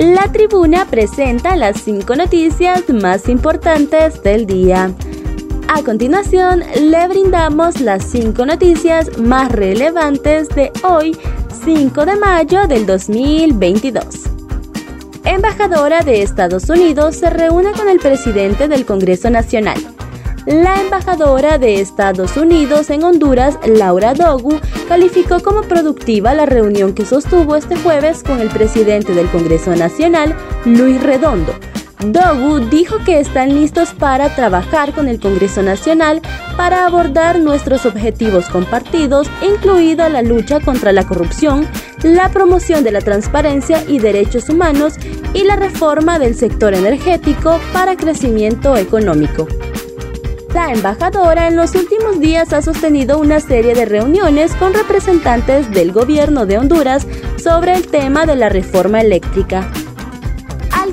La tribuna presenta las cinco noticias más importantes del día. A continuación, le brindamos las cinco noticias más relevantes de hoy, 5 de mayo del 2022. Embajadora de Estados Unidos se reúne con el presidente del Congreso Nacional. La embajadora de Estados Unidos en Honduras, Laura Dogu, calificó como productiva la reunión que sostuvo este jueves con el presidente del Congreso Nacional, Luis Redondo, Dogu dijo que están listos para trabajar con el Congreso Nacional para abordar nuestros objetivos compartidos, incluida la lucha contra la corrupción, la promoción de la transparencia y derechos humanos y la reforma del sector energético para crecimiento económico. La embajadora en los últimos días ha sostenido una serie de reuniones con representantes del gobierno de Honduras sobre el tema de la reforma eléctrica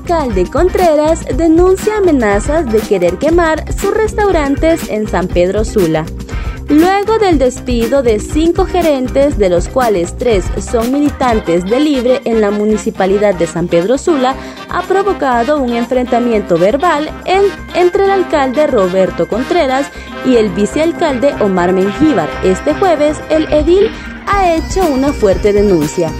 alcalde Contreras denuncia amenazas de querer quemar sus restaurantes en San Pedro Sula. Luego del despido de cinco gerentes, de los cuales tres son militantes de Libre en la municipalidad de San Pedro Sula, ha provocado un enfrentamiento verbal entre el alcalde Roberto Contreras y el vicealcalde Omar Mengíbar. Este jueves, el edil ha hecho una fuerte denuncia.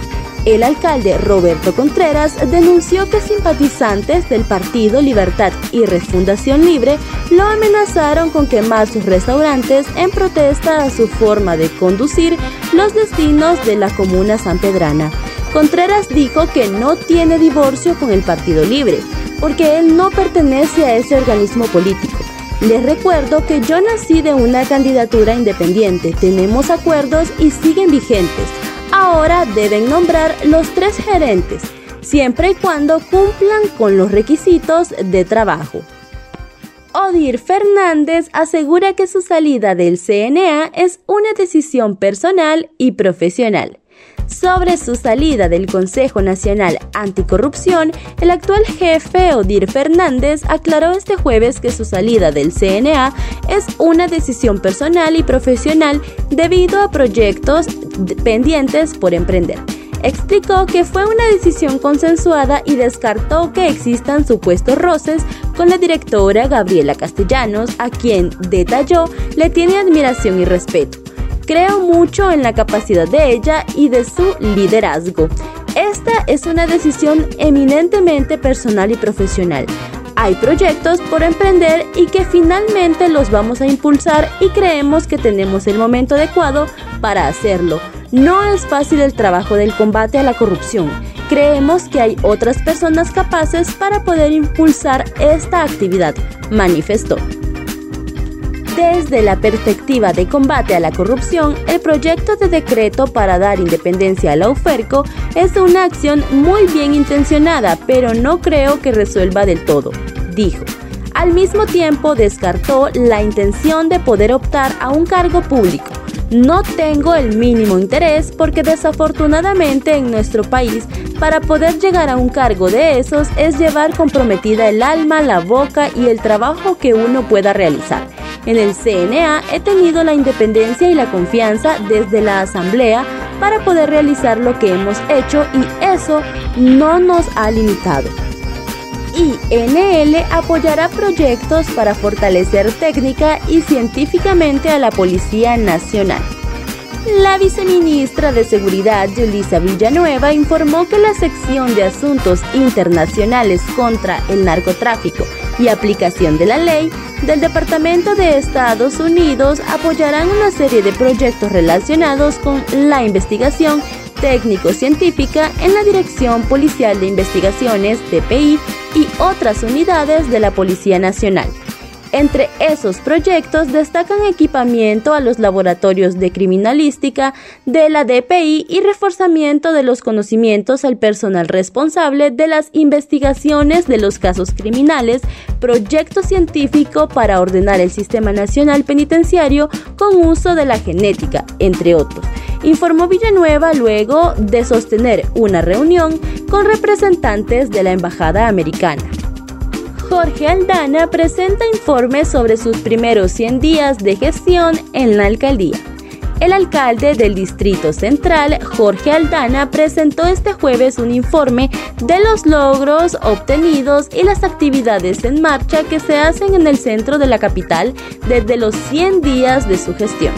El alcalde Roberto Contreras denunció que simpatizantes del Partido Libertad y Refundación Libre lo amenazaron con quemar sus restaurantes en protesta a su forma de conducir los destinos de la comuna sanpedrana. Contreras dijo que no tiene divorcio con el Partido Libre, porque él no pertenece a ese organismo político. Les recuerdo que yo nací de una candidatura independiente, tenemos acuerdos y siguen vigentes ahora deben nombrar los tres gerentes, siempre y cuando cumplan con los requisitos de trabajo. Odir Fernández asegura que su salida del CNA es una decisión personal y profesional. Sobre su salida del Consejo Nacional Anticorrupción, el actual jefe Odir Fernández aclaró este jueves que su salida del CNA es una decisión personal y profesional debido a proyectos pendientes por emprender. Explicó que fue una decisión consensuada y descartó que existan supuestos roces con la directora Gabriela Castellanos, a quien, detalló, le tiene admiración y respeto. Creo mucho en la capacidad de ella y de su liderazgo. Esta es una decisión eminentemente personal y profesional. Hay proyectos por emprender y que finalmente los vamos a impulsar y creemos que tenemos el momento adecuado para hacerlo. No es fácil el trabajo del combate a la corrupción. Creemos que hay otras personas capaces para poder impulsar esta actividad, manifestó. Desde la perspectiva de combate a la corrupción, el proyecto de decreto para dar independencia a la UFERCO es una acción muy bien intencionada, pero no creo que resuelva del todo, dijo. Al mismo tiempo descartó la intención de poder optar a un cargo público. No tengo el mínimo interés porque desafortunadamente en nuestro país para poder llegar a un cargo de esos es llevar comprometida el alma, la boca y el trabajo que uno pueda realizar. En el CNA he tenido la independencia y la confianza desde la Asamblea para poder realizar lo que hemos hecho y eso no nos ha limitado. INL apoyará proyectos para fortalecer técnica y científicamente a la Policía Nacional. La viceministra de Seguridad, Yulisa Villanueva, informó que la sección de Asuntos Internacionales contra el Narcotráfico y Aplicación de la Ley del Departamento de Estados Unidos apoyarán una serie de proyectos relacionados con la investigación técnico-científica en la Dirección Policial de Investigaciones, DPI, y otras unidades de la Policía Nacional. Entre esos proyectos destacan equipamiento a los laboratorios de criminalística de la DPI y reforzamiento de los conocimientos al personal responsable de las investigaciones de los casos criminales, proyecto científico para ordenar el sistema nacional penitenciario con uso de la genética, entre otros. Informó Villanueva luego de sostener una reunión con representantes de la Embajada Americana. Jorge Aldana presenta informes sobre sus primeros 100 días de gestión en la alcaldía. El alcalde del Distrito Central, Jorge Aldana, presentó este jueves un informe de los logros obtenidos y las actividades en marcha que se hacen en el centro de la capital desde los 100 días de su gestión.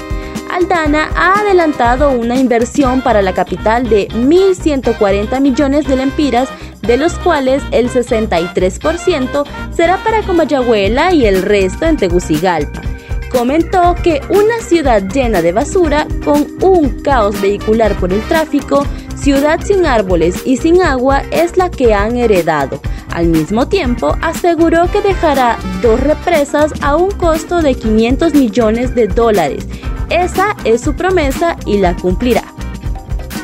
Aldana ha adelantado una inversión para la capital de 1.140 millones de lempiras, de los cuales el 63% será para Comayagüela y el resto en Tegucigalpa comentó que una ciudad llena de basura, con un caos vehicular por el tráfico, ciudad sin árboles y sin agua es la que han heredado. Al mismo tiempo, aseguró que dejará dos represas a un costo de 500 millones de dólares. Esa es su promesa y la cumplirá.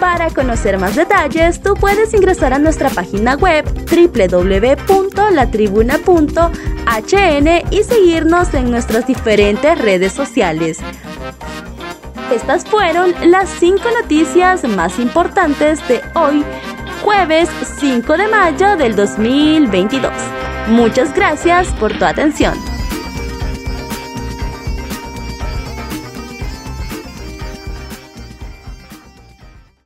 Para conocer más detalles, tú puedes ingresar a nuestra página web www.latribuna.hn y seguirnos en nuestras diferentes redes sociales. Estas fueron las cinco noticias más importantes de hoy, jueves 5 de mayo del 2022. Muchas gracias por tu atención.